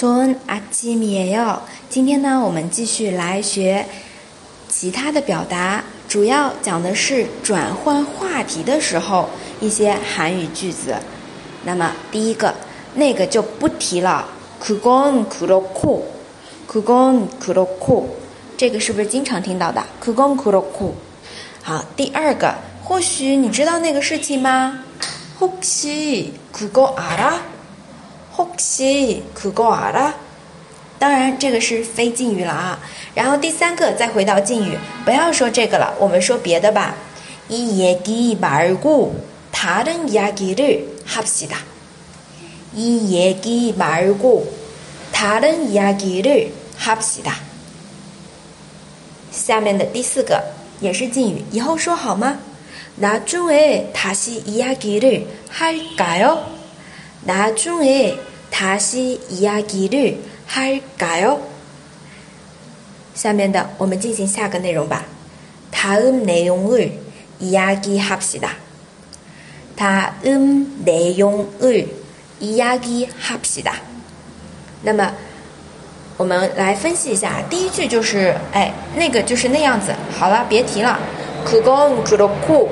좋은아침이에 요。 今天呢，我们继续来学其他的表达，主要讲的是转换话题的时候一些韩语句子。那么第一个，那个就不提了。그건그렇 고， 그건그렇 고， 这个是不是经常听到的？그건그렇 고。 好，第二个，或许你知道那个事情吗？혹시그거알 아？ 혹시그거알 아？ 当然，这个是非敬语了啊。然后第三个再回到敬语，不要说这个了，我们说别的吧。이얘기말고다른이야기를합시 다。 이얘기말고다른이야기를합시 다。 下面的第四个也是敬语，以后说好吗？나중에다시이야기를할까 요？ 나중에다시이야기를할까 요？ 下面的我们进行下个内容吧。다음내용을이야기합시 다。 다음내용을이야기합시 다。 那么我们来分析一下，第一句就是，哎，那个就是那样子。好了，别提了。그건그렇 고，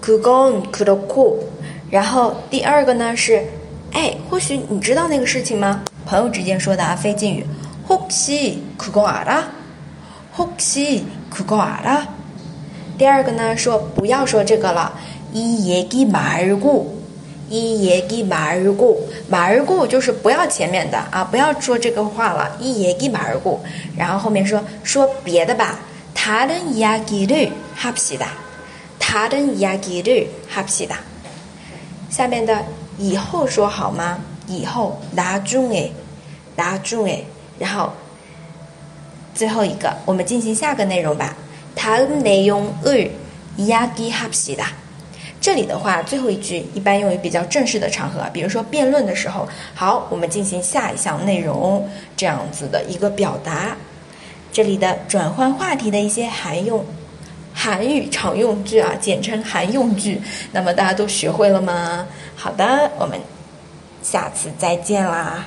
그건그렇 고。 然后第二个呢是，哎，或许你知道那个事情吗？朋友之间说的啊，非敬语。혹시그거알 아？ 혹시그거알 아？ 第二个呢说不要说这个了。이얘기말 고， 이얘기말 고， 말 고就是不要前面的啊，不要说这个话了。이얘기말 고， 然后后面说说别的吧。다른이야기를합시 다。 다른이야기를합시 다。 下面的以后说好吗？以后나중 에， 나중 에， 然后最后一个，我们进行下个内容吧。다음내용을이야기합시 다。 这里的话，最后一句一般用于比较正式的场合，比如说辩论的时候。好，我们进行下一项内容，这样子的一个表达。这里的转换话题的一些韩用。 韩语常用句啊，简称韩用句。那么大家都学会了吗？好的，我们下次再见啦。